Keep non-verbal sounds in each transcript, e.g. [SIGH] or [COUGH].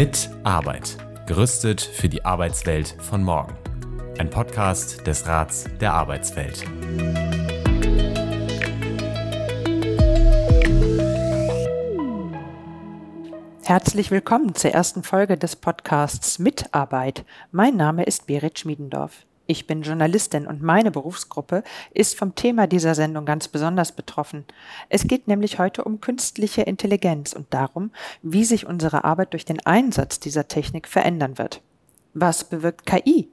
Mit Arbeit. Gerüstet für die Arbeitswelt von morgen. Ein Podcast des Rats der Arbeitswelt. Herzlich willkommen zur ersten Folge des Podcasts Mitarbeit. Mein Name ist Berit Schmiedendorf. Ich bin Journalistin und meine Berufsgruppe ist vom Thema dieser Sendung ganz besonders betroffen. Es geht nämlich heute um künstliche Intelligenz und darum, wie sich unsere Arbeit durch den Einsatz dieser Technik verändern wird. Was bewirkt KI?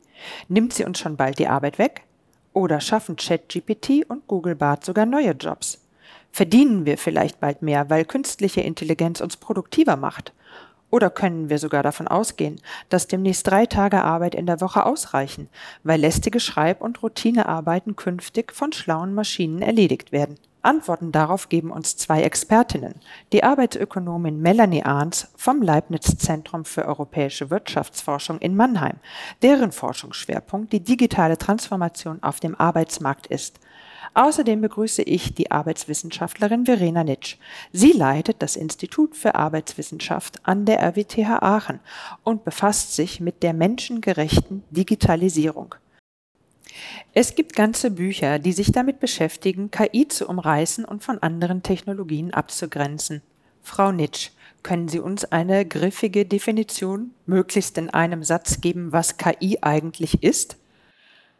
Nimmt sie uns schon bald die Arbeit weg? Oder schaffen ChatGPT und Google Bart sogar neue Jobs? Verdienen wir vielleicht bald mehr, weil künstliche Intelligenz uns produktiver macht? Oder können wir sogar davon ausgehen, dass demnächst drei Tage Arbeit in der Woche ausreichen, weil lästige Schreib- und Routinearbeiten künftig von schlauen Maschinen erledigt werden? Antworten darauf geben uns zwei Expertinnen. Die Arbeitsökonomin Melanie Arns vom Leibniz Zentrum für europäische Wirtschaftsforschung in Mannheim, deren Forschungsschwerpunkt die digitale Transformation auf dem Arbeitsmarkt ist. Außerdem begrüße ich die Arbeitswissenschaftlerin Verena Nitsch. Sie leitet das Institut für Arbeitswissenschaft an der RWTH Aachen und befasst sich mit der menschengerechten Digitalisierung. Es gibt ganze Bücher, die sich damit beschäftigen, KI zu umreißen und von anderen Technologien abzugrenzen. Frau Nitsch, können Sie uns eine griffige Definition, möglichst in einem Satz geben, was KI eigentlich ist?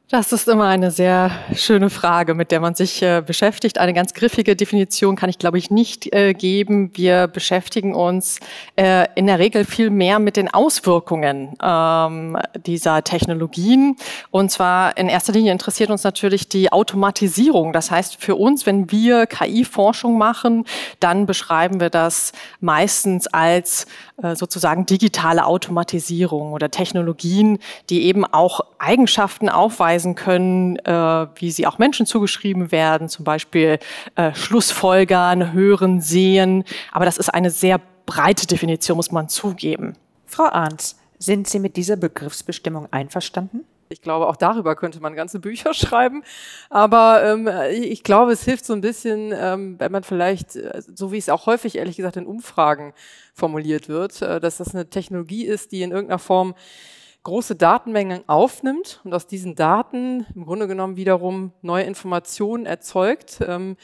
Das ist immer eine sehr schöne Frage, mit der man sich äh, beschäftigt. Eine ganz griffige Definition kann ich, glaube ich, nicht äh, geben. Wir beschäftigen uns äh, in der Regel viel mehr mit den Auswirkungen ähm, dieser Technologien. Und zwar in erster Linie interessiert uns natürlich die Automatisierung. Das heißt, für uns, wenn wir KI-Forschung machen, dann beschreiben wir das meistens als äh, sozusagen digitale Automatisierung oder Technologien, die eben auch Eigenschaften aufweisen können, äh, wie sie auch Menschen zugeschrieben werden, zum Beispiel äh, Schlussfolgern, hören, sehen. Aber das ist eine sehr breite Definition, muss man zugeben. Frau Arndt, sind Sie mit dieser Begriffsbestimmung einverstanden? Ich glaube, auch darüber könnte man ganze Bücher [LAUGHS] schreiben. Aber ähm, ich glaube, es hilft so ein bisschen, ähm, wenn man vielleicht, äh, so wie es auch häufig, ehrlich gesagt, in Umfragen formuliert wird, äh, dass das eine Technologie ist, die in irgendeiner Form große Datenmengen aufnimmt und aus diesen Daten im Grunde genommen wiederum neue Informationen erzeugt, ähm,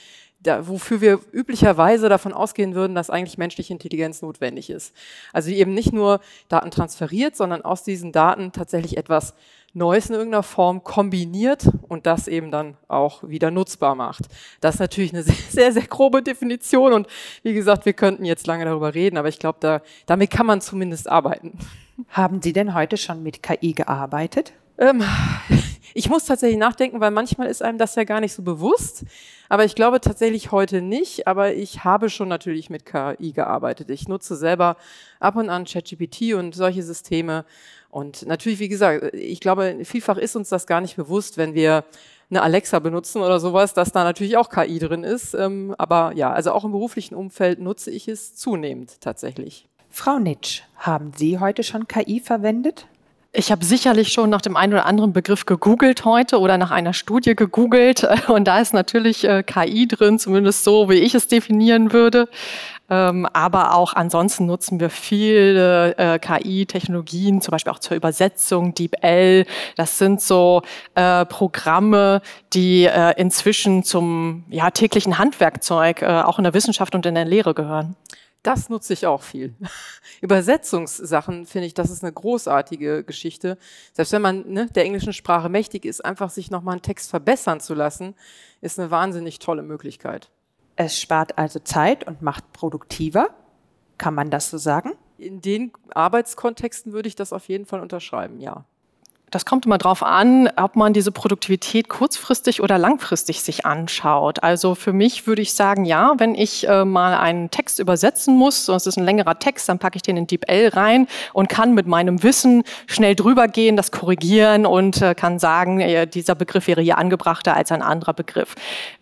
da, wofür wir üblicherweise davon ausgehen würden, dass eigentlich menschliche Intelligenz notwendig ist. Also die eben nicht nur Daten transferiert, sondern aus diesen Daten tatsächlich etwas Neues in irgendeiner Form kombiniert und das eben dann auch wieder nutzbar macht. Das ist natürlich eine [LAUGHS] sehr, sehr, sehr grobe Definition und wie gesagt, wir könnten jetzt lange darüber reden, aber ich glaube, da, damit kann man zumindest arbeiten. Haben Sie denn heute schon mit KI gearbeitet? Ähm, ich muss tatsächlich nachdenken, weil manchmal ist einem das ja gar nicht so bewusst. Aber ich glaube tatsächlich heute nicht. Aber ich habe schon natürlich mit KI gearbeitet. Ich nutze selber ab und an ChatGPT und solche Systeme. Und natürlich, wie gesagt, ich glaube, vielfach ist uns das gar nicht bewusst, wenn wir eine Alexa benutzen oder sowas, dass da natürlich auch KI drin ist. Ähm, aber ja, also auch im beruflichen Umfeld nutze ich es zunehmend tatsächlich. Frau Nitsch, haben Sie heute schon KI verwendet? Ich habe sicherlich schon nach dem einen oder anderen Begriff gegoogelt heute oder nach einer Studie gegoogelt. [LAUGHS] Und da ist natürlich äh, KI drin, zumindest so, wie ich es definieren würde. Ähm, aber auch ansonsten nutzen wir viele äh, KI-Technologien, zum Beispiel auch zur Übersetzung, DeepL. Das sind so äh, Programme, die inzwischen zum ja, täglichen Handwerkzeug auch in der Wissenschaft und in der Lehre gehören. Das nutze ich auch viel. [LAUGHS] Übersetzungssachen finde ich, das ist eine großartige Geschichte. Selbst wenn man ne, der englischen Sprache mächtig ist, einfach sich nochmal einen Text verbessern zu lassen, ist eine wahnsinnig tolle Möglichkeit. Es spart also Zeit und macht produktiver. Kann man das so sagen? In den Arbeitskontexten würde ich das auf jeden Fall unterschreiben, ja. Das kommt immer darauf an, ob man diese Produktivität kurzfristig oder langfristig sich anschaut. Also für mich würde ich sagen, ja, wenn ich äh, mal einen Text übersetzen muss, so es ist ein längerer Text, dann packe ich den in DeepL rein und kann mit meinem Wissen schnell drüber gehen, das korrigieren und äh, kann sagen, äh, dieser Begriff wäre hier angebrachter als ein anderer Begriff.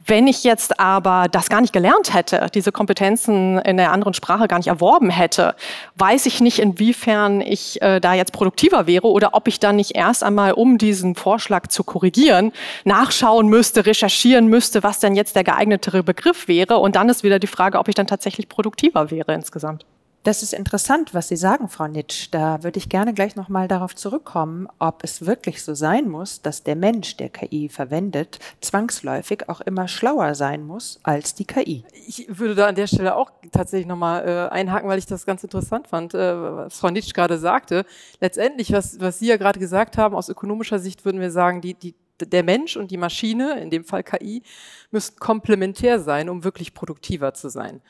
Wenn ich jetzt aber das gar nicht gelernt hätte, diese Kompetenzen in der anderen Sprache gar nicht erworben hätte, weiß ich nicht, inwiefern ich äh, da jetzt produktiver wäre oder ob ich dann nicht erst einmal, um diesen Vorschlag zu korrigieren, nachschauen müsste, recherchieren müsste, was denn jetzt der geeignetere Begriff wäre. Und dann ist wieder die Frage, ob ich dann tatsächlich produktiver wäre insgesamt. Das ist interessant, was Sie sagen, Frau Nitsch. Da würde ich gerne gleich nochmal darauf zurückkommen, ob es wirklich so sein muss, dass der Mensch, der KI verwendet, zwangsläufig auch immer schlauer sein muss als die KI. Ich würde da an der Stelle auch tatsächlich nochmal äh, einhaken, weil ich das ganz interessant fand, äh, was Frau Nitsch gerade sagte. Letztendlich, was, was Sie ja gerade gesagt haben, aus ökonomischer Sicht würden wir sagen, die, die der Mensch und die Maschine, in dem Fall KI, müssen komplementär sein, um wirklich produktiver zu sein.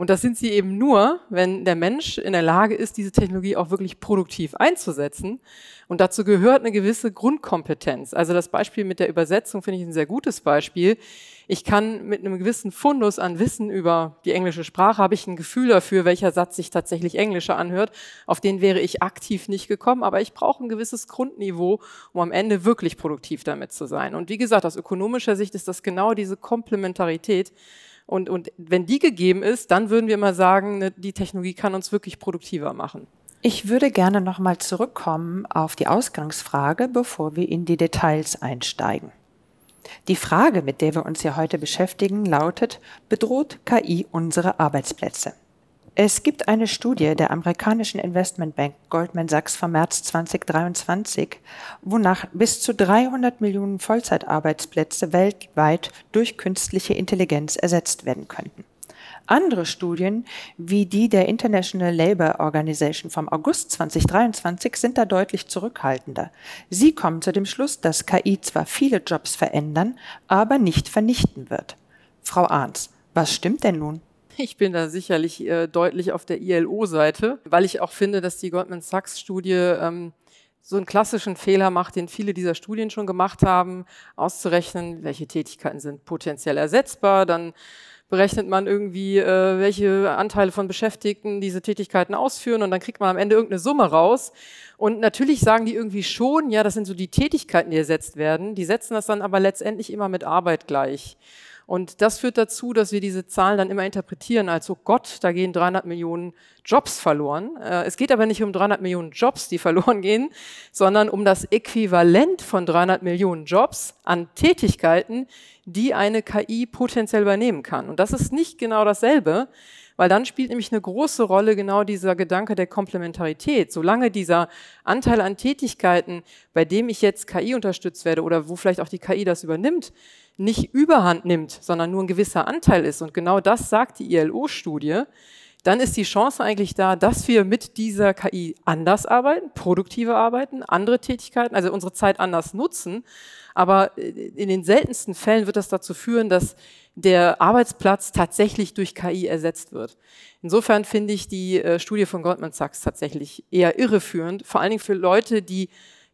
Und das sind sie eben nur, wenn der Mensch in der Lage ist, diese Technologie auch wirklich produktiv einzusetzen. Und dazu gehört eine gewisse Grundkompetenz. Also das Beispiel mit der Übersetzung finde ich ein sehr gutes Beispiel. Ich kann mit einem gewissen Fundus an Wissen über die englische Sprache, habe ich ein Gefühl dafür, welcher Satz sich tatsächlich englischer anhört. Auf den wäre ich aktiv nicht gekommen, aber ich brauche ein gewisses Grundniveau, um am Ende wirklich produktiv damit zu sein. Und wie gesagt, aus ökonomischer Sicht ist das genau diese Komplementarität, und, und wenn die gegeben ist, dann würden wir immer sagen, ne, die Technologie kann uns wirklich produktiver machen. Ich würde gerne nochmal zurückkommen auf die Ausgangsfrage, bevor wir in die Details einsteigen. Die Frage, mit der wir uns hier heute beschäftigen, lautet, bedroht KI unsere Arbeitsplätze? Es gibt eine Studie der amerikanischen Investmentbank Goldman Sachs vom März 2023, wonach bis zu 300 Millionen Vollzeitarbeitsplätze weltweit durch künstliche Intelligenz ersetzt werden könnten. Andere Studien, wie die der International Labour Organization vom August 2023, sind da deutlich zurückhaltender. Sie kommen zu dem Schluss, dass KI zwar viele Jobs verändern, aber nicht vernichten wird. Frau Arns, was stimmt denn nun? Ich bin da sicherlich äh, deutlich auf der ILO-Seite, weil ich auch finde, dass die Goldman Sachs-Studie ähm, so einen klassischen Fehler macht, den viele dieser Studien schon gemacht haben, auszurechnen, welche Tätigkeiten sind potenziell ersetzbar, dann berechnet man irgendwie, äh, welche Anteile von Beschäftigten diese Tätigkeiten ausführen und dann kriegt man am Ende irgendeine Summe raus. Und natürlich sagen die irgendwie schon, ja, das sind so die Tätigkeiten, die ersetzt werden. Die setzen das dann aber letztendlich immer mit Arbeit gleich. Und das führt dazu, dass wir diese Zahlen dann immer interpretieren als, oh Gott, da gehen 300 Millionen Jobs verloren. Äh, es geht aber nicht um 300 Millionen Jobs, die [LAUGHS] verloren gehen, sondern um das Äquivalent von 300 Millionen Jobs an Tätigkeiten, die eine KI potenziell übernehmen kann. Und das ist nicht genau dasselbe, weil dann spielt nämlich eine große Rolle genau dieser Gedanke der Komplementarität. Solange dieser Anteil an Tätigkeiten, bei dem ich jetzt KI unterstützt werde oder wo vielleicht auch die KI das übernimmt, nicht überhand nimmt, sondern nur ein gewisser Anteil ist, und genau das sagt die ILO-Studie, dann ist die Chance eigentlich da, dass wir mit dieser KI anders arbeiten, produktiver arbeiten, andere Tätigkeiten, also unsere Zeit anders nutzen. Aber in den seltensten Fällen wird das dazu führen, dass der Arbeitsplatz tatsächlich durch KI ersetzt wird. Insofern finde ich die äh, Studie von Goldman Sachs tatsächlich eher irreführend, vor allen Dingen für Leute, die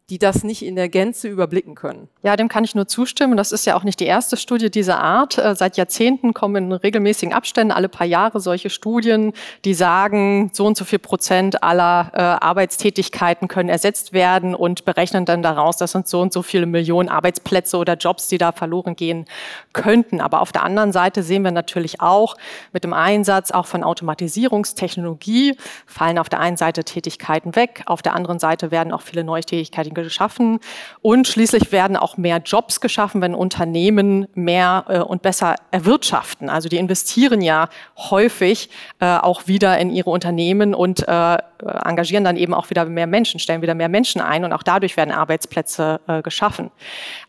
die das nicht in der Gänze überblicken können. Ja, dem kann ich nur zustimmen. Das ist ja auch nicht die erste Studie dieser Art. Äh, seit Jahrzehnten kommen in regelmäßigen Abständen alle paar Jahre solche Studien, die sagen, so und so viel Prozent aller äh, Arbeitstätigkeiten können ersetzt werden und berechnen dann daraus, das sind so und so viele Millionen Arbeitsplätze oder Jobs, die da verloren gehen könnten. Aber auf der anderen Seite sehen wir natürlich auch mit dem Einsatz auch von Automatisierungstechnologie fallen auf der einen Seite Tätigkeiten weg, auf der anderen Seite werden auch viele neue Tätigkeiten geschaffen und schließlich werden auch mehr Jobs geschaffen, wenn Unternehmen mehr äh, und besser erwirtschaften. Also die investieren ja häufig äh, auch wieder in ihre Unternehmen und äh, engagieren dann eben auch wieder mehr Menschen, stellen wieder mehr Menschen ein und auch dadurch werden Arbeitsplätze äh, geschaffen.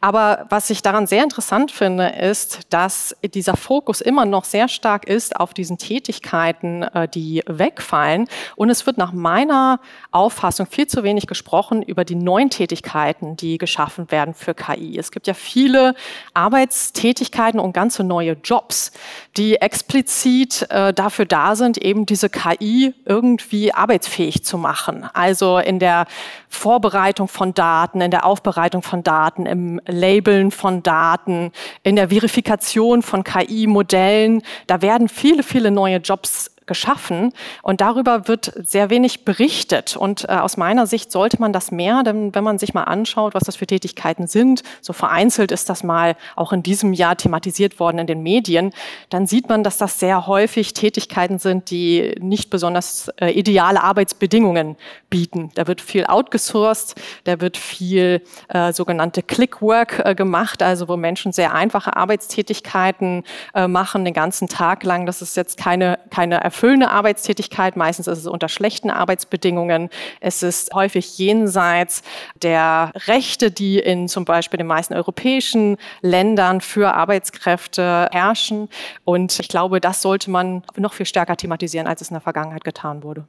Aber was ich daran sehr interessant finde, ist, dass dieser Fokus immer noch sehr stark ist auf diesen Tätigkeiten, äh, die wegfallen. Und es wird nach meiner Auffassung viel zu wenig gesprochen über die neuen Tätigkeiten, die geschaffen werden für KI. Es gibt ja viele Arbeitstätigkeiten und ganze neue Jobs, die explizit äh, dafür da sind, eben diese KI irgendwie arbeitsfähig zu machen. Also in der Vorbereitung von Daten, in der Aufbereitung von Daten, im Labeln von Daten, in der Verifikation von KI-Modellen. Da werden viele, viele neue Jobs geschaffen und darüber wird sehr wenig berichtet. Und äh, aus meiner Sicht sollte man das mehr, denn wenn man sich mal anschaut, was das für Tätigkeiten sind, so vereinzelt ist das mal auch in diesem Jahr thematisiert worden in den Medien, dann sieht man, dass das sehr häufig Tätigkeiten sind, die nicht besonders äh, ideale Arbeitsbedingungen bieten. Da wird viel outgesourced, da wird viel äh, sogenannte Clickwork äh, gemacht, also wo Menschen sehr einfache Arbeitstätigkeiten äh, machen den ganzen Tag lang. Das ist jetzt keine, keine Erfahrung erfüllende Arbeitstätigkeit. Meistens ist es unter schlechten Arbeitsbedingungen. Es ist häufig jenseits der Rechte, die in zum Beispiel den meisten europäischen Ländern für Arbeitskräfte herrschen. Und ich glaube, das sollte man noch viel stärker thematisieren, als es in der Vergangenheit getan wurde.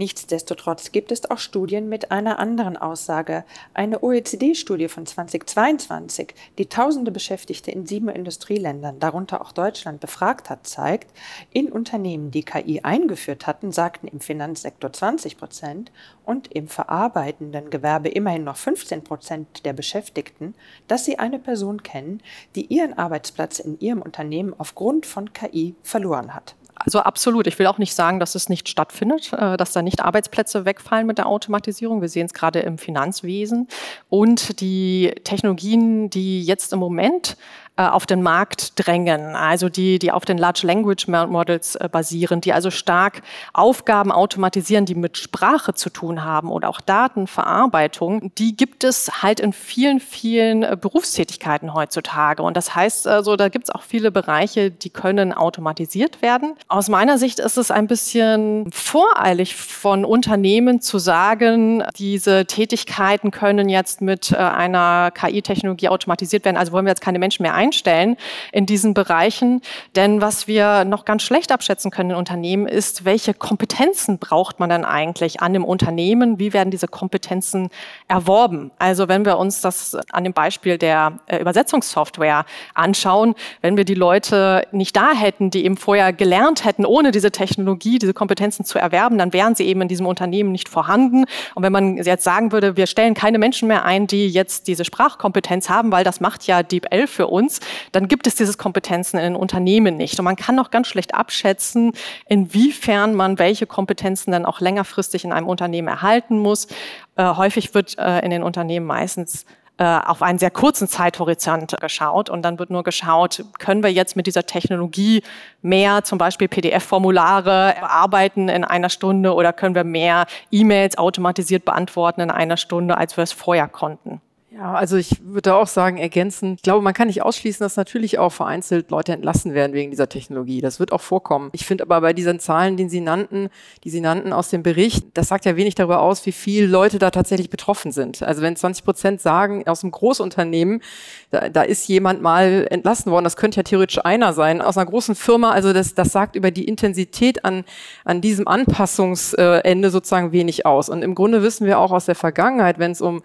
Nichtsdestotrotz gibt es auch Studien mit einer anderen Aussage. Eine OECD-Studie von 2022, die tausende Beschäftigte in sieben Industrieländern, darunter auch Deutschland, befragt hat, zeigt, in Unternehmen, die KI eingeführt hatten, sagten im Finanzsektor 20 Prozent und im verarbeitenden Gewerbe immerhin noch 15 Prozent der Beschäftigten, dass sie eine Person kennen, die ihren Arbeitsplatz in ihrem Unternehmen aufgrund von KI verloren hat. Also absolut. Ich will auch nicht sagen, dass es nicht stattfindet, äh, dass da nicht Arbeitsplätze wegfallen mit der Automatisierung. Wir sehen es gerade im Finanzwesen. Und die Technologien, die jetzt im Moment äh, auf den Markt drängen, also die, die auf den Large Language Models äh, basieren, die also stark Aufgaben automatisieren, die mit Sprache zu tun haben oder auch Datenverarbeitung, die gibt es halt in vielen, vielen äh, Berufstätigkeiten heutzutage. Und das heißt also, da gibt es auch viele Bereiche, die können automatisiert werden. Aus meiner Sicht ist es ein bisschen voreilig von Unternehmen zu sagen, diese Tätigkeiten können jetzt mit einer KI-Technologie automatisiert werden, also wollen wir jetzt keine Menschen mehr einstellen in diesen Bereichen. Denn was wir noch ganz schlecht abschätzen können in Unternehmen ist, welche Kompetenzen braucht man dann eigentlich an dem Unternehmen? Wie werden diese Kompetenzen erworben? Also wenn wir uns das an dem Beispiel der äh, Übersetzungssoftware anschauen, wenn wir die Leute nicht da hätten, die eben vorher gelernt hätten, ohne diese Technologie, diese Kompetenzen zu erwerben, dann wären sie eben in diesem Unternehmen nicht vorhanden. Und wenn man jetzt sagen würde, wir stellen keine Menschen mehr ein, die jetzt diese Sprachkompetenz haben, weil das macht ja Deep L für uns, dann gibt es diese Kompetenzen in den Unternehmen nicht. Und man kann auch ganz schlecht abschätzen, inwiefern man welche Kompetenzen dann auch längerfristig in einem Unternehmen erhalten muss. Äh, häufig wird äh, in den Unternehmen meistens äh, auf einen sehr kurzen Zeithorizont geschaut und dann wird nur geschaut, können wir jetzt mit dieser Technologie mehr zum Beispiel PDF-Formulare bearbeiten in einer Stunde oder können wir mehr E-Mails automatisiert beantworten in einer Stunde, als wir es vorher konnten. Ja, also ich würde auch sagen, ergänzen, ich glaube, man kann nicht ausschließen, dass natürlich auch vereinzelt Leute entlassen werden wegen dieser Technologie. Das wird auch vorkommen. Ich finde aber bei diesen Zahlen, die Sie nannten, die Sie nannten aus dem Bericht, das sagt ja wenig darüber aus, wie viele Leute da tatsächlich betroffen sind. Also wenn 20 Prozent sagen, aus einem Großunternehmen, da, da ist jemand mal entlassen worden, das könnte ja theoretisch einer sein, aus einer großen Firma, also das, das sagt über die Intensität an, an diesem Anpassungsende sozusagen wenig aus. Und im Grunde wissen wir auch aus der Vergangenheit, wenn es um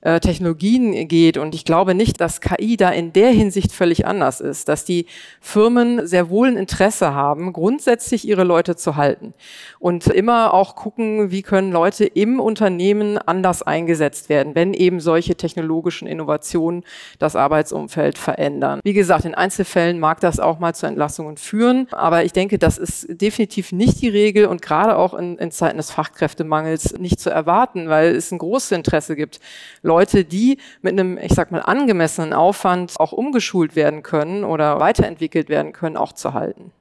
äh, Technologien geht. Und ich glaube nicht, dass KI da in der Hinsicht völlig anders ist, dass die Firmen sehr wohl ein Interesse haben, grundsätzlich ihre Leute zu halten und immer auch gucken, wie können Leute im Unternehmen anders eingesetzt werden, wenn eben solche technologischen Innovationen das Arbeitsumfeld verändern. Wie gesagt, in Einzelfällen mag das auch mal zu Entlassungen führen, aber ich denke, das ist definitiv nicht die Regel und gerade auch in, in Zeiten des Fachkräftemangels nicht zu erwarten, weil es ein großes Interesse gibt, Leute, die mit einem, ich sag mal, angemessenen Aufwand auch umgeschult werden können oder weiterentwickelt werden können, auch zu halten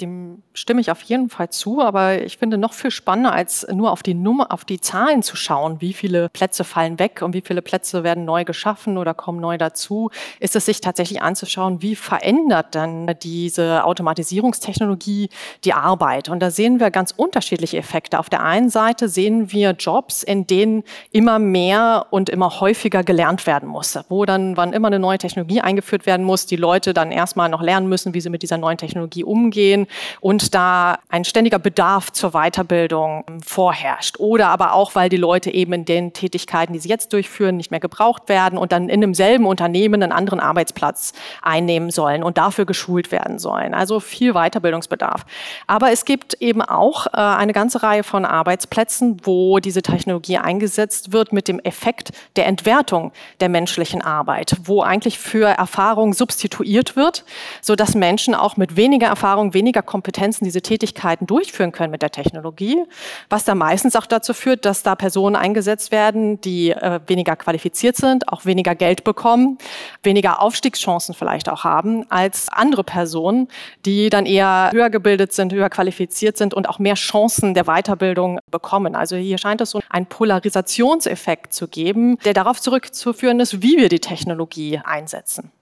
dem stimme ich auf jeden Fall zu, aber ich finde noch viel spannender, als nur auf die Nummer, auf die Zahlen zu schauen, wie viele Plätze fallen weg und wie viele Plätze werden neu geschaffen oder kommen neu dazu, ist es sich tatsächlich anzuschauen, wie verändert dann diese Automatisierungstechnologie die Arbeit. Und da sehen wir ganz unterschiedliche Effekte. Auf der einen Seite sehen wir Jobs, in denen immer mehr und immer häufiger gelernt werden muss, wo dann, wann immer eine neue Technologie eingeführt werden muss, die Leute dann erstmal noch lernen müssen, wie sie mit dieser neuen Technologie umgehen und da ein ständiger Bedarf zur Weiterbildung vorherrscht. Oder aber auch, weil die Leute eben in den Tätigkeiten, die sie jetzt durchführen, nicht mehr gebraucht werden und dann in demselben Unternehmen einen anderen Arbeitsplatz einnehmen sollen und dafür geschult werden sollen. Also viel Weiterbildungsbedarf. Aber es gibt eben auch äh, eine ganze Reihe von Arbeitsplätzen, wo diese Technologie eingesetzt wird mit dem Effekt der Entwertung der menschlichen Arbeit, wo eigentlich für Erfahrung substituiert wird, so dass Menschen auch mit weniger Erfahrung, weniger weniger Kompetenzen diese Tätigkeiten durchführen können mit der Technologie, was dann meistens auch dazu führt, dass da Personen eingesetzt werden, die äh, weniger qualifiziert sind, auch weniger Geld bekommen, weniger Aufstiegschancen vielleicht auch haben als andere Personen, die dann eher höher gebildet sind, höher qualifiziert sind und auch mehr Chancen der Weiterbildung bekommen. Also hier scheint es so einen Polarisationseffekt zu geben, der darauf zurückzuführen ist, wie wir die Technologie einsetzen.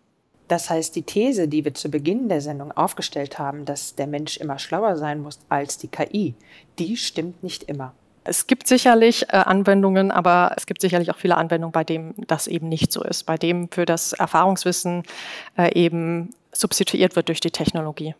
Das heißt, die These, die wir zu Beginn der Sendung aufgestellt haben, dass der Mensch immer schlauer sein muss als die KI, die stimmt nicht immer. Es gibt sicherlich äh, Anwendungen, aber es gibt sicherlich auch viele Anwendungen, bei denen das eben nicht so ist, bei dem für das Erfahrungswissen äh, eben substituiert wird durch die Technologie.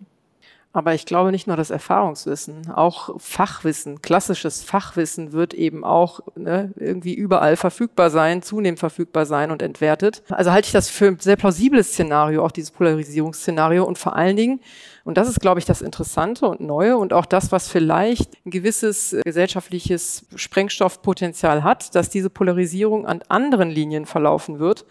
Aber ich glaube nicht nur das Erfahrungswissen, auch Fachwissen, klassisches Fachwissen wird eben auch ne, irgendwie überall verfügbar sein, zunehmend verfügbar sein und entwertet. Also halte ich das für ein sehr plausibles Szenario, auch dieses Polarisierungsszenario und vor allen Dingen, und das ist, glaube ich, das Interessante und Neue und auch das, was vielleicht ein gewisses gesellschaftliches Sprengstoffpotenzial hat, dass diese Polarisierung an anderen Linien verlaufen wird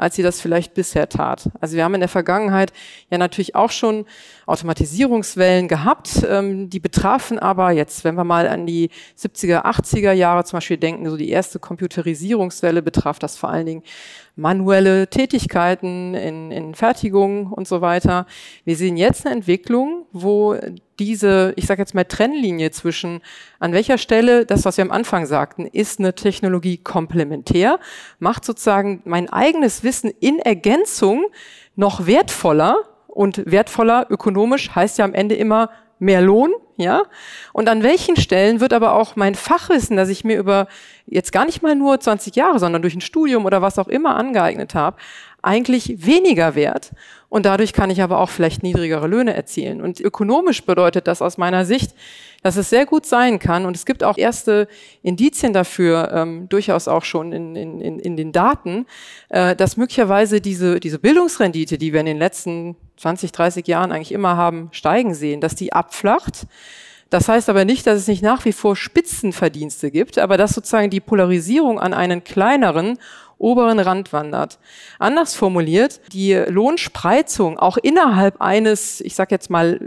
als sie das vielleicht bisher tat. Also wir haben in der Vergangenheit ja natürlich auch schon Automatisierungswellen gehabt, ähm, die betrafen aber jetzt, wenn wir mal an die 70er, 80er Jahre zum Beispiel denken, so die erste Computerisierungswelle betraf das vor allen Dingen manuelle Tätigkeiten in, in Fertigung und so weiter. Wir sehen jetzt eine Entwicklung, wo diese, ich sage jetzt mal Trennlinie zwischen an welcher Stelle, das, was wir am Anfang sagten, ist eine Technologie komplementär, macht sozusagen mein eigenes Wissen in Ergänzung noch wertvoller und wertvoller ökonomisch heißt ja am Ende immer mehr Lohn, ja? Und an welchen Stellen wird aber auch mein Fachwissen, das ich mir über jetzt gar nicht mal nur 20 Jahre, sondern durch ein Studium oder was auch immer angeeignet habe, eigentlich weniger wert und dadurch kann ich aber auch vielleicht niedrigere Löhne erzielen. Und ökonomisch bedeutet das aus meiner Sicht, dass es sehr gut sein kann und es gibt auch erste Indizien dafür, ähm, durchaus auch schon in, in, in den Daten, äh, dass möglicherweise diese, diese Bildungsrendite, die wir in den letzten 20, 30 Jahren eigentlich immer haben steigen sehen, dass die abflacht. Das heißt aber nicht, dass es nicht nach wie vor Spitzenverdienste gibt, aber dass sozusagen die Polarisierung an einen kleineren oberen Rand wandert. Anders formuliert, die Lohnspreizung auch innerhalb eines, ich sage jetzt mal,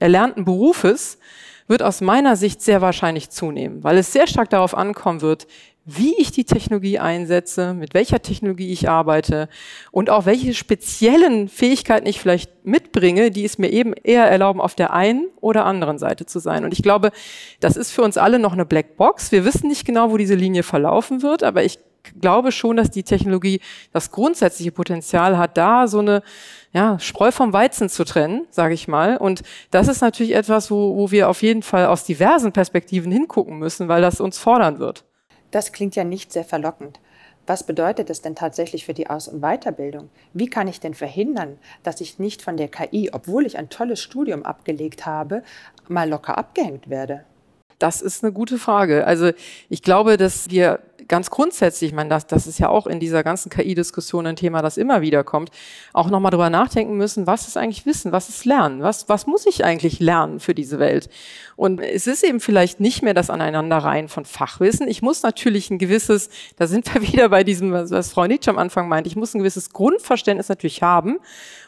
erlernten Berufes wird aus meiner Sicht sehr wahrscheinlich zunehmen, weil es sehr stark darauf ankommen wird, wie ich die Technologie einsetze, mit welcher Technologie ich arbeite und auch welche speziellen Fähigkeiten ich vielleicht mitbringe, die es mir eben eher erlauben, auf der einen oder anderen Seite zu sein. Und ich glaube, das ist für uns alle noch eine Blackbox. Wir wissen nicht genau, wo diese Linie verlaufen wird, aber ich glaube schon, dass die Technologie das grundsätzliche Potenzial hat, da so eine ja, Spreu vom Weizen zu trennen, sage ich mal. Und das ist natürlich etwas, wo, wo wir auf jeden Fall aus diversen Perspektiven hingucken müssen, weil das uns fordern wird. Das klingt ja nicht sehr verlockend. Was bedeutet es denn tatsächlich für die Aus- und Weiterbildung? Wie kann ich denn verhindern, dass ich nicht von der KI, obwohl ich ein tolles Studium abgelegt habe, mal locker abgehängt werde? Das ist eine gute Frage. Also ich glaube, dass wir ganz grundsätzlich, ich meine, das, das ist ja auch in dieser ganzen KI-Diskussion ein Thema, das immer wieder kommt, auch nochmal drüber nachdenken müssen, was ist eigentlich Wissen, was ist Lernen, was, was muss ich eigentlich lernen für diese Welt? Und es ist eben vielleicht nicht mehr das Aneinanderreihen von Fachwissen. Ich muss natürlich ein gewisses, da sind wir [LAUGHS] wieder bei diesem, was Frau Nietzsche am Anfang meint, ich muss ein gewisses Grundverständnis natürlich haben,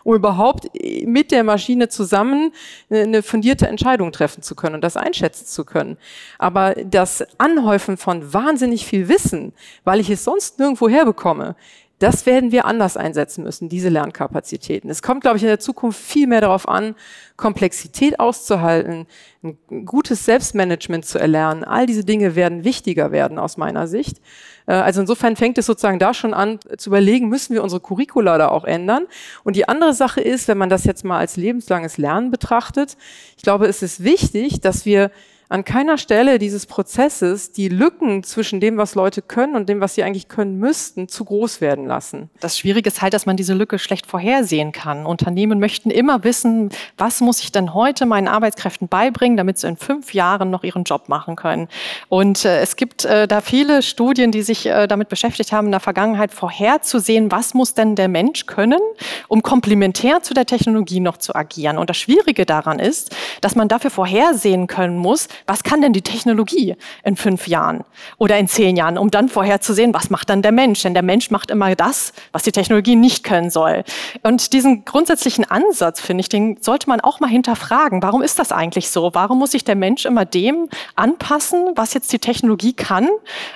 um überhaupt mit der Maschine zusammen eine fundierte Entscheidung treffen zu können und das einschätzen zu können. Aber das Anhäufen von wahnsinnig viel Wissen, Wissen, weil ich es sonst nirgendwo herbekomme, das werden wir anders einsetzen müssen, diese Lernkapazitäten. Es kommt, glaube ich, in der Zukunft viel mehr darauf an, Komplexität auszuhalten, ein gutes Selbstmanagement zu erlernen. All diese Dinge werden wichtiger werden aus meiner Sicht. Äh, also insofern fängt es sozusagen da schon an zu überlegen, müssen wir unsere Curricula da auch ändern. Und die andere Sache ist, wenn man das jetzt mal als lebenslanges Lernen betrachtet, ich glaube, es ist wichtig, dass wir an keiner Stelle dieses Prozesses die Lücken zwischen dem, was Leute können und dem, was sie eigentlich können müssten, zu groß werden lassen. Das Schwierige ist halt, dass man diese Lücke schlecht vorhersehen kann. Unternehmen möchten immer wissen, was muss ich denn heute meinen Arbeitskräften beibringen, damit sie in fünf Jahren noch ihren Job machen können. Und äh, es gibt äh, da viele Studien, die sich äh, damit beschäftigt haben, in der Vergangenheit vorherzusehen, was muss denn der Mensch können, um komplementär zu der Technologie noch zu agieren. Und das Schwierige daran ist, dass man dafür vorhersehen können muss, was kann denn die Technologie in fünf Jahren oder in zehn Jahren, um dann vorherzusehen, was macht dann der Mensch? Denn der Mensch macht immer das, was die Technologie nicht können soll. Und diesen grundsätzlichen Ansatz, finde ich, den sollte man auch mal hinterfragen. Warum ist das eigentlich so? Warum muss sich der Mensch immer dem anpassen, was jetzt die Technologie kann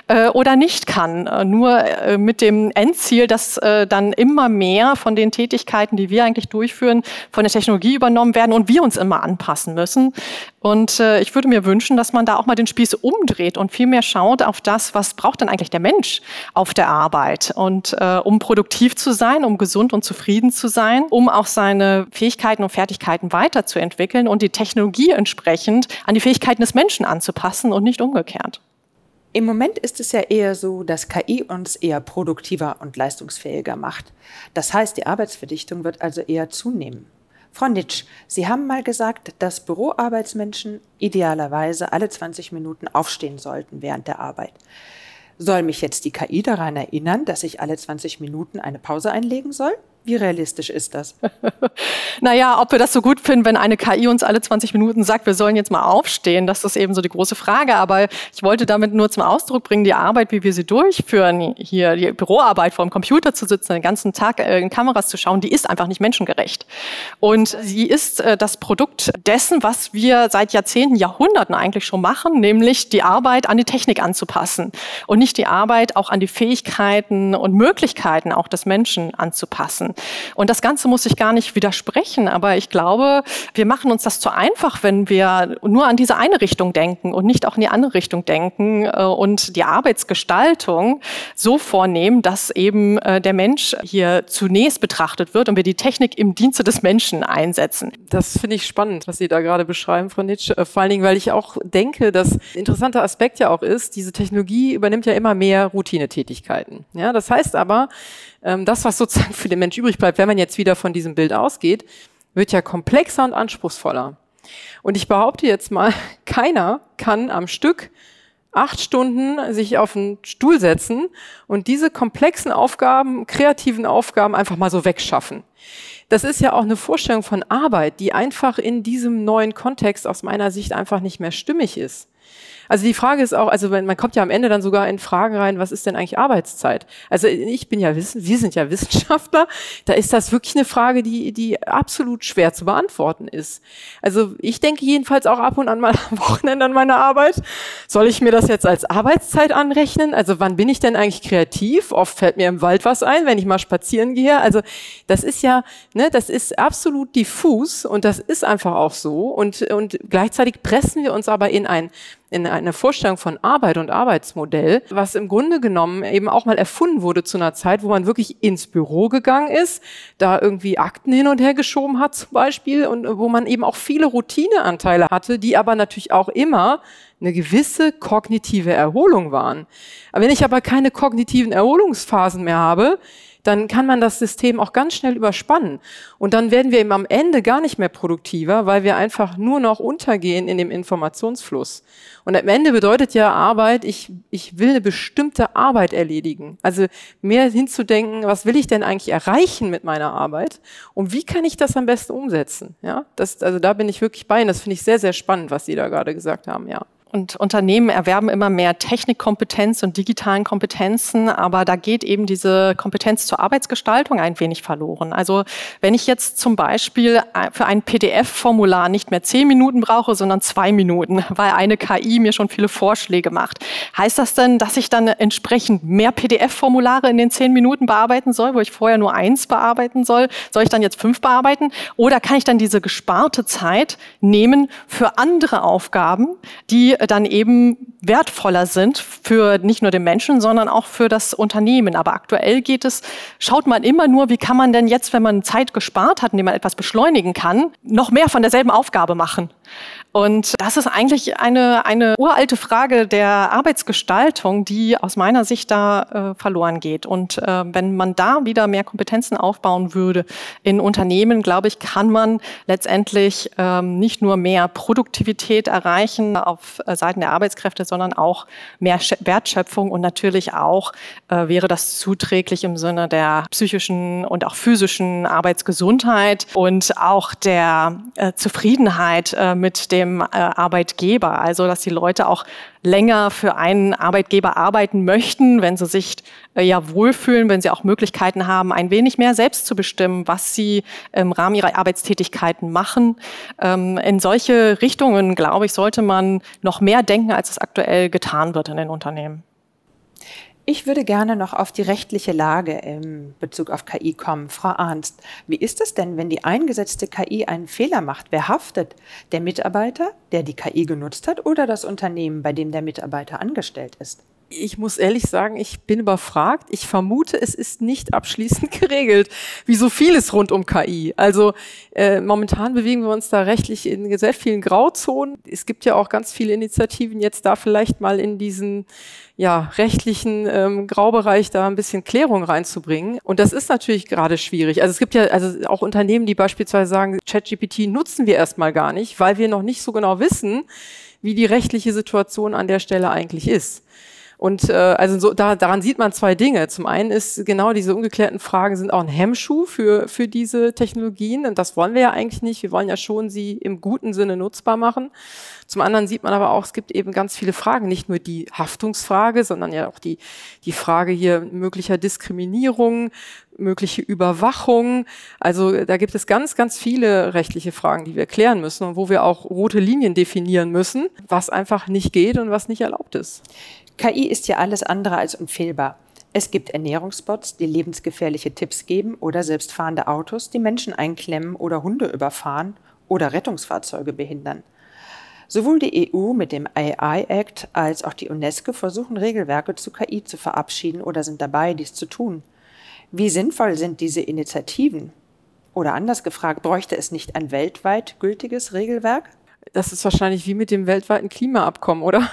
äh, oder nicht kann? Äh, nur äh, mit dem Endziel, dass äh, dann immer mehr von den Tätigkeiten, die wir eigentlich durchführen, von der Technologie übernommen werden und wir uns immer anpassen müssen. Und äh, ich würde mir wünschen, wünschen, dass man da auch mal den Spieß umdreht und viel mehr schaut auf das, was braucht denn eigentlich der Mensch auf der Arbeit und äh, um produktiv zu sein, um gesund und zufrieden zu sein, um auch seine Fähigkeiten und Fertigkeiten weiterzuentwickeln und die Technologie entsprechend an die Fähigkeiten des Menschen anzupassen und nicht umgekehrt. Im Moment ist es ja eher so, dass KI uns eher produktiver und leistungsfähiger macht. Das heißt, die Arbeitsverdichtung wird also eher zunehmen. Frau Nitsch, Sie haben mal gesagt, dass Büroarbeitsmenschen idealerweise alle 20 Minuten aufstehen sollten während der Arbeit. Soll mich jetzt die KI daran erinnern, dass ich alle 20 Minuten eine Pause einlegen soll? Wie realistisch ist das? [LAUGHS] naja, ob wir das so gut finden, wenn eine KI uns alle 20 Minuten sagt, wir sollen jetzt mal aufstehen, das ist eben so die große Frage. Aber ich wollte damit nur zum Ausdruck bringen, die Arbeit, wie wir sie durchführen, hier die Büroarbeit vor dem Computer zu sitzen, den ganzen Tag äh, in Kameras zu schauen, die ist einfach nicht menschengerecht. Und sie ist äh, das Produkt dessen, was wir seit Jahrzehnten, Jahrhunderten eigentlich schon machen, nämlich die Arbeit an die Technik anzupassen und nicht die Arbeit auch an die Fähigkeiten und Möglichkeiten auch des Menschen anzupassen. Und das Ganze muss ich gar nicht widersprechen, aber ich glaube, wir machen uns das zu einfach, wenn wir nur an diese eine Richtung denken und nicht auch in die andere Richtung denken äh, und die Arbeitsgestaltung so vornehmen, dass eben äh, der Mensch hier zunächst betrachtet wird und wir die Technik im Dienste des Menschen einsetzen. Das finde ich spannend, was Sie da gerade beschreiben, Frau Nitsch. Äh, vor allen Dingen, weil ich auch denke, dass interessanter Aspekt ja auch ist, diese Technologie übernimmt ja immer mehr Routinetätigkeiten. Ja, das heißt aber, ähm, das, was sozusagen für den Mensch übrig bleibt, wenn man jetzt wieder von diesem Bild ausgeht, wird ja komplexer und anspruchsvoller. Und ich behaupte jetzt mal, [LAUGHS] keiner kann am Stück acht Stunden sich auf einen Stuhl setzen und diese komplexen Aufgaben, kreativen Aufgaben einfach mal so wegschaffen. Das ist ja auch eine Vorstellung von Arbeit, die einfach in diesem neuen Kontext aus meiner Sicht einfach nicht mehr stimmig ist. Also die Frage ist auch, also man kommt ja am Ende dann sogar in Fragen rein, was ist denn eigentlich Arbeitszeit? Also ich bin ja Wissen, wir sind ja [LAUGHS] Wissenschaftler, da ist das wirklich eine Frage, die, die absolut schwer zu beantworten ist. Also ich denke jedenfalls auch ab und an mal [LAUGHS] am Wochenende an meine Arbeit. Soll ich mir das jetzt als Arbeitszeit anrechnen? Also wann bin ich denn eigentlich kreativ? Oft fällt mir im Wald was ein, wenn ich mal spazieren gehe. Also das ist ja, ne, das ist absolut diffus und das ist einfach auch so und, und gleichzeitig pressen wir uns aber in ein in eine Vorstellung von Arbeit und Arbeitsmodell, was im Grunde genommen eben auch mal erfunden wurde zu einer Zeit, wo man wirklich ins Büro gegangen ist, da irgendwie Akten hin und her geschoben hat zum Beispiel und wo man eben auch viele Routineanteile hatte, die aber natürlich auch immer eine gewisse kognitive Erholung waren. Aber wenn ich aber keine kognitiven Erholungsphasen mehr habe, dann kann man das System auch ganz schnell überspannen. Und dann werden wir eben am Ende gar nicht mehr produktiver, weil wir einfach nur noch untergehen in dem Informationsfluss. Und am Ende bedeutet ja Arbeit, ich, ich will eine bestimmte Arbeit erledigen. Also mehr hinzudenken, was will ich denn eigentlich erreichen mit meiner Arbeit? Und wie kann ich das am besten umsetzen? Ja, das, also da bin ich wirklich bei Ihnen. Das finde ich sehr, sehr spannend, was Sie da gerade gesagt haben, ja. Und Unternehmen erwerben immer mehr Technikkompetenz und digitalen Kompetenzen, aber da geht eben diese Kompetenz zur Arbeitsgestaltung ein wenig verloren. Also wenn ich jetzt zum Beispiel für ein PDF-Formular nicht mehr zehn Minuten brauche, sondern zwei Minuten, [LAUGHS] weil eine KI mir schon viele Vorschläge macht, heißt das denn, dass ich dann entsprechend mehr PDF-Formulare in den zehn Minuten bearbeiten soll, wo ich vorher nur eins bearbeiten soll? Soll ich dann jetzt fünf bearbeiten? Oder kann ich dann diese gesparte Zeit nehmen für andere Aufgaben, die dann eben wertvoller sind für nicht nur den Menschen, sondern auch für das Unternehmen. Aber aktuell geht es, schaut man immer nur, wie kann man denn jetzt, wenn man Zeit gespart hat, indem man etwas beschleunigen kann, noch mehr von derselben Aufgabe machen. Und das ist eigentlich eine, eine uralte Frage der Arbeitsgestaltung, die aus meiner Sicht da äh, verloren geht. Und äh, wenn man da wieder mehr Kompetenzen aufbauen würde in Unternehmen, glaube ich, kann man letztendlich ähm, nicht nur mehr Produktivität erreichen auf äh, Seiten der Arbeitskräfte, sondern auch mehr Wertschöpfung und natürlich auch äh, wäre das zuträglich im Sinne der psychischen und auch physischen Arbeitsgesundheit und auch der äh, Zufriedenheit äh, mit dem äh, Arbeitgeber. Also, dass die Leute auch länger für einen Arbeitgeber arbeiten möchten, wenn sie sich äh, ja wohlfühlen, wenn sie auch Möglichkeiten haben, ein wenig mehr selbst zu bestimmen, was sie im Rahmen ihrer Arbeitstätigkeiten machen. Ähm, in solche Richtungen, glaube ich, sollte man noch mehr denken, als es aktuell getan wird in den Unternehmen. Ich würde gerne noch auf die rechtliche Lage in Bezug auf KI kommen. Frau Arnst, wie ist es denn, wenn die eingesetzte KI einen Fehler macht? Wer haftet? Der Mitarbeiter, der die KI genutzt hat, oder das Unternehmen, bei dem der Mitarbeiter angestellt ist? Ich muss ehrlich sagen, ich bin überfragt. Ich vermute, es ist nicht abschließend [LAUGHS] geregelt, wie so vieles rund um KI. Also äh, momentan bewegen wir uns da rechtlich in sehr vielen Grauzonen. Es gibt ja auch ganz viele Initiativen, jetzt da vielleicht mal in diesen ja, rechtlichen ähm, Graubereich da ein bisschen Klärung reinzubringen. Und das ist natürlich gerade schwierig. Also es gibt ja also auch Unternehmen, die beispielsweise sagen, ChatGPT nutzen wir erstmal gar nicht, weil wir noch nicht so genau wissen, wie die rechtliche Situation an der Stelle eigentlich ist. Und äh, also so, da, daran sieht man zwei Dinge. Zum einen ist genau diese ungeklärten Fragen sind auch ein Hemmschuh für, für diese Technologien. Und das wollen wir ja eigentlich nicht. Wir wollen ja schon sie im guten Sinne nutzbar machen. Zum anderen sieht man aber auch, es gibt eben ganz viele Fragen, nicht nur die Haftungsfrage, sondern ja auch die, die Frage hier möglicher Diskriminierung, mögliche Überwachung. Also da gibt es ganz, ganz viele rechtliche Fragen, die wir klären müssen und wo wir auch rote Linien definieren müssen, was einfach nicht geht und was nicht erlaubt ist. KI ist ja alles andere als unfehlbar. Es gibt Ernährungsbots, die lebensgefährliche Tipps geben oder selbstfahrende Autos, die Menschen einklemmen oder Hunde überfahren oder Rettungsfahrzeuge behindern. Sowohl die EU mit dem AI Act als auch die UNESCO versuchen Regelwerke zu KI zu verabschieden oder sind dabei, dies zu tun. Wie sinnvoll sind diese Initiativen? Oder anders gefragt, bräuchte es nicht ein weltweit gültiges Regelwerk? Das ist wahrscheinlich wie mit dem weltweiten Klimaabkommen, oder?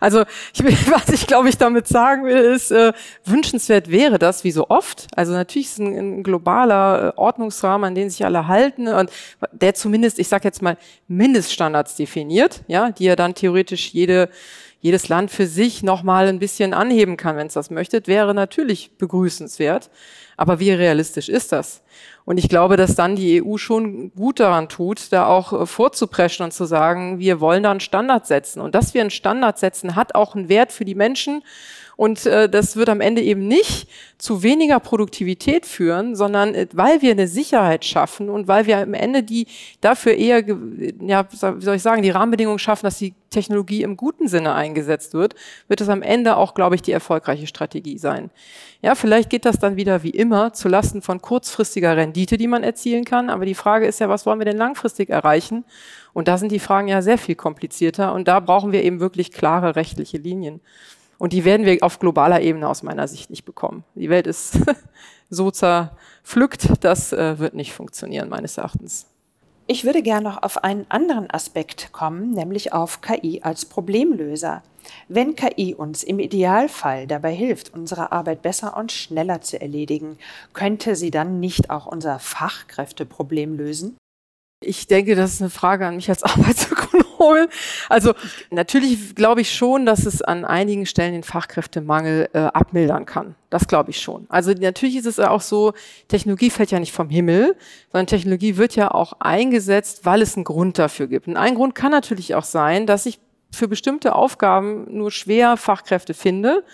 Also ich, [LAUGHS] was ich glaube ich damit sagen will, ist, äh, wünschenswert wäre das, wie so oft. Also natürlich ist ein, ein globaler äh, Ordnungsrahmen, an den sich alle halten und der zumindest, ich sage jetzt mal, Mindeststandards definiert, ja, die ja dann theoretisch jede jedes Land für sich nochmal ein bisschen anheben kann, wenn es das möchte, wäre natürlich begrüßenswert. Aber wie realistisch ist das? Und ich glaube, dass dann die EU schon gut daran tut, da auch äh, vorzupreschen und zu sagen, wir wollen da einen Standard setzen. Und dass wir einen Standard setzen, hat auch einen Wert für die Menschen und äh, das wird am Ende eben nicht zu weniger Produktivität führen, sondern äh, weil wir eine Sicherheit schaffen und weil wir am Ende die dafür eher, ja, wie soll ich sagen, die Rahmenbedingungen schaffen, dass die Technologie im guten Sinne eingesetzt wird, wird es am Ende auch, glaube ich, die erfolgreiche Strategie sein. Ja, vielleicht geht das dann wieder wie immer zu Lasten von kurzfristiger Rendite, die man erzielen kann. Aber die Frage ist ja, was wollen wir denn langfristig erreichen? Und da sind die Fragen ja sehr viel komplizierter. Und da brauchen wir eben wirklich klare rechtliche Linien. Und die werden wir auf globaler Ebene aus meiner Sicht nicht bekommen. Die Welt ist [LAUGHS] so zerpflückt, das äh, wird nicht funktionieren, meines Erachtens. Ich würde gerne noch auf einen anderen Aspekt kommen, nämlich auf KI als Problemlöser. Wenn KI uns im Idealfall dabei hilft, unsere Arbeit besser und schneller zu erledigen, könnte sie dann nicht auch unser Fachkräfteproblem lösen? Ich denke, das ist eine Frage an mich als [LAUGHS] Arbeitsökonom. Also natürlich glaube ich schon, dass es an einigen Stellen den Fachkräftemangel äh, abmildern kann. Das glaube ich schon. Also natürlich ist es auch so, Technologie fällt ja nicht vom Himmel, sondern Technologie wird ja auch eingesetzt, weil es einen Grund dafür gibt. Und ein Grund kann natürlich auch sein, dass ich für bestimmte Aufgaben nur schwer Fachkräfte finde.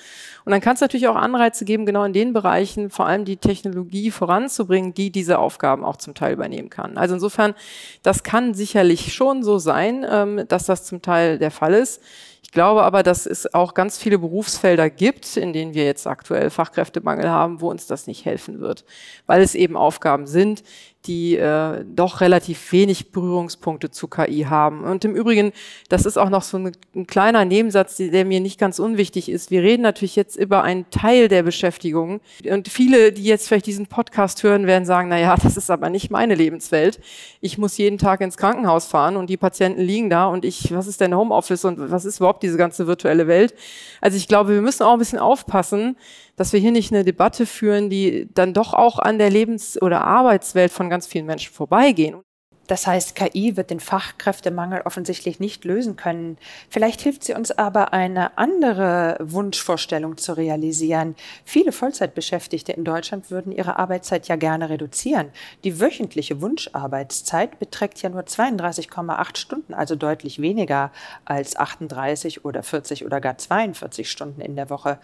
Und dann kann es natürlich auch Anreize geben, genau in den Bereichen vor allem die Technologie voranzubringen, die diese Aufgaben auch zum Teil übernehmen kann. Also insofern, das kann sicherlich schon so sein, ähm, dass das zum Teil der Fall ist. Ich glaube aber, dass es auch ganz viele Berufsfelder gibt, in denen wir jetzt aktuell Fachkräftemangel haben, wo uns das nicht helfen wird, weil es eben Aufgaben sind, die äh, doch relativ wenig Berührungspunkte zu KI haben. Und im Übrigen, das ist auch noch so ein, ein kleiner Nebensatz, der mir nicht ganz unwichtig ist. Wir reden natürlich jetzt über einen Teil der Beschäftigung. Und viele, die jetzt vielleicht diesen Podcast hören, werden sagen, na ja, das ist aber nicht meine Lebenswelt. Ich muss jeden Tag ins Krankenhaus fahren und die Patienten liegen da und ich, was ist denn Homeoffice und was ist überhaupt diese ganze virtuelle Welt? Also ich glaube, wir müssen auch ein bisschen aufpassen, dass wir hier nicht eine Debatte führen, die dann doch auch an der Lebens- oder Arbeitswelt von ganz vielen Menschen vorbeigehen. Das heißt, KI wird den Fachkräftemangel offensichtlich nicht lösen können. Vielleicht hilft sie uns aber, eine andere Wunschvorstellung zu realisieren. Viele Vollzeitbeschäftigte in Deutschland würden ihre Arbeitszeit ja gerne reduzieren. Die wöchentliche Wunscharbeitszeit beträgt ja nur 32,8 Stunden, also deutlich weniger als 38 oder 40 oder gar 42 Stunden in der Woche.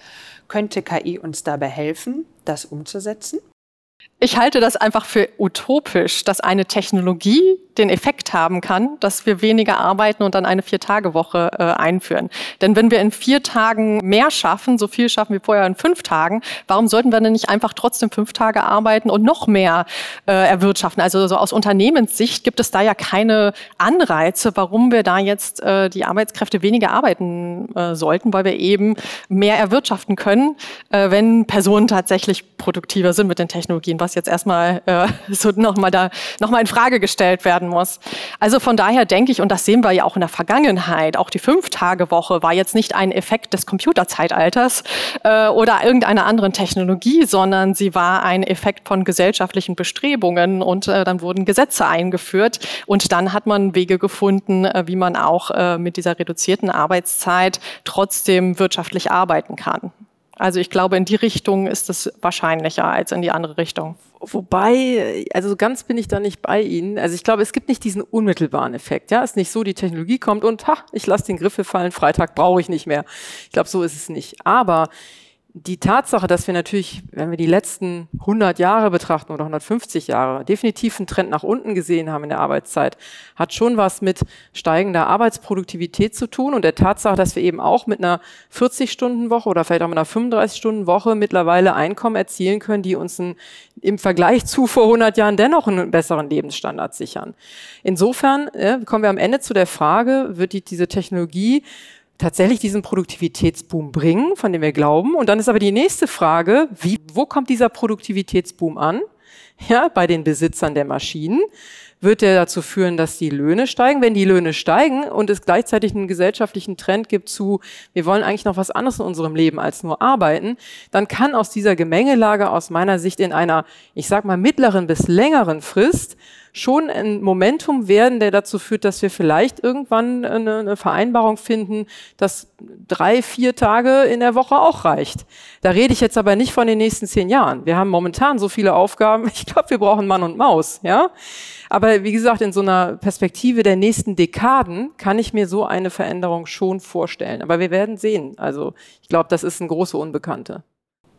Könnte KI uns dabei helfen, das umzusetzen? Ich halte das einfach für utopisch, dass eine Technologie den Effekt haben kann, dass wir weniger arbeiten und dann eine Vier-Tage-Woche äh, einführen. Denn wenn wir in vier Tagen mehr schaffen, so viel schaffen wie vorher in fünf Tagen, warum sollten wir denn nicht einfach trotzdem fünf Tage arbeiten und noch mehr äh, erwirtschaften? Also so aus Unternehmenssicht gibt es da ja keine Anreize, warum wir da jetzt äh, die Arbeitskräfte weniger arbeiten äh, sollten, weil wir eben mehr erwirtschaften können, äh, wenn Personen tatsächlich produktiver sind mit den Technologien, was jetzt erstmal äh, [LAUGHS] so nochmal da nochmal in Frage gestellt werden muss. Also von daher denke ich, und das sehen wir ja auch in der Vergangenheit, auch die Fünf-Tage-Woche war jetzt nicht ein Effekt des Computerzeitalters äh, oder irgendeiner anderen Technologie, sondern sie war ein Effekt von gesellschaftlichen Bestrebungen und äh, dann wurden Gesetze eingeführt und dann hat man Wege gefunden, äh, wie man auch äh, mit dieser reduzierten Arbeitszeit trotzdem wirtschaftlich arbeiten kann. Also ich glaube, in die Richtung ist es wahrscheinlicher als in die andere Richtung. Wobei, also ganz bin ich da nicht bei Ihnen. Also ich glaube, es gibt nicht diesen unmittelbaren Effekt. Ja, es ist nicht so, die Technologie kommt und ha, ich lasse den Griffel fallen, Freitag brauche ich nicht mehr. Ich glaube, so ist es nicht. Aber die Tatsache, dass wir natürlich, wenn wir die letzten 100 Jahre betrachten oder 150 Jahre, definitiv einen Trend nach unten gesehen haben in der Arbeitszeit, hat schon was mit steigender Arbeitsproduktivität zu tun und der Tatsache, dass wir eben auch mit einer 40-Stunden-Woche oder vielleicht auch mit einer 35-Stunden-Woche mittlerweile Einkommen erzielen können, die uns ein, im Vergleich zu vor 100 Jahren dennoch einen besseren Lebensstandard sichern. Insofern ja, kommen wir am Ende zu der Frage, wird die, diese Technologie tatsächlich diesen Produktivitätsboom bringen, von dem wir glauben. Und dann ist aber die nächste Frage, wie, wo kommt dieser Produktivitätsboom an? Ja, bei den Besitzern der Maschinen. Wird der dazu führen, dass die Löhne steigen? Wenn die Löhne steigen und es gleichzeitig einen gesellschaftlichen Trend gibt zu, wir wollen eigentlich noch was anderes in unserem Leben als nur arbeiten, dann kann aus dieser Gemengelage aus meiner Sicht in einer, ich sag mal, mittleren bis längeren Frist schon ein Momentum werden, der dazu führt, dass wir vielleicht irgendwann eine, Vereinbarung finden, dass drei, vier Tage in der Woche auch reicht. Da rede ich jetzt aber nicht von den nächsten zehn Jahren. Wir haben momentan so viele Aufgaben. [LAUGHS] Ich glaube, wir brauchen Mann und Maus, ja. Aber wie gesagt, in so einer Perspektive der nächsten Dekaden kann ich mir so eine Veränderung schon vorstellen. Aber wir werden sehen. Also ich glaube, das ist ein große Unbekannte.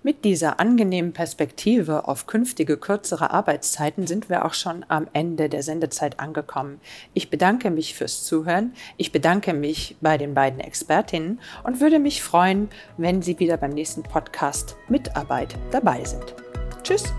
Mit dieser angenehmen Perspektive auf künftige kürzere Arbeitszeiten sind wir auch schon am Ende der Sendezeit angekommen. Ich bedanke mich fürs Zuhören. Ich bedanke mich bei den beiden Expertinnen und würde mich freuen, wenn Sie wieder beim nächsten Podcast Mitarbeit dabei sind. Tschüss!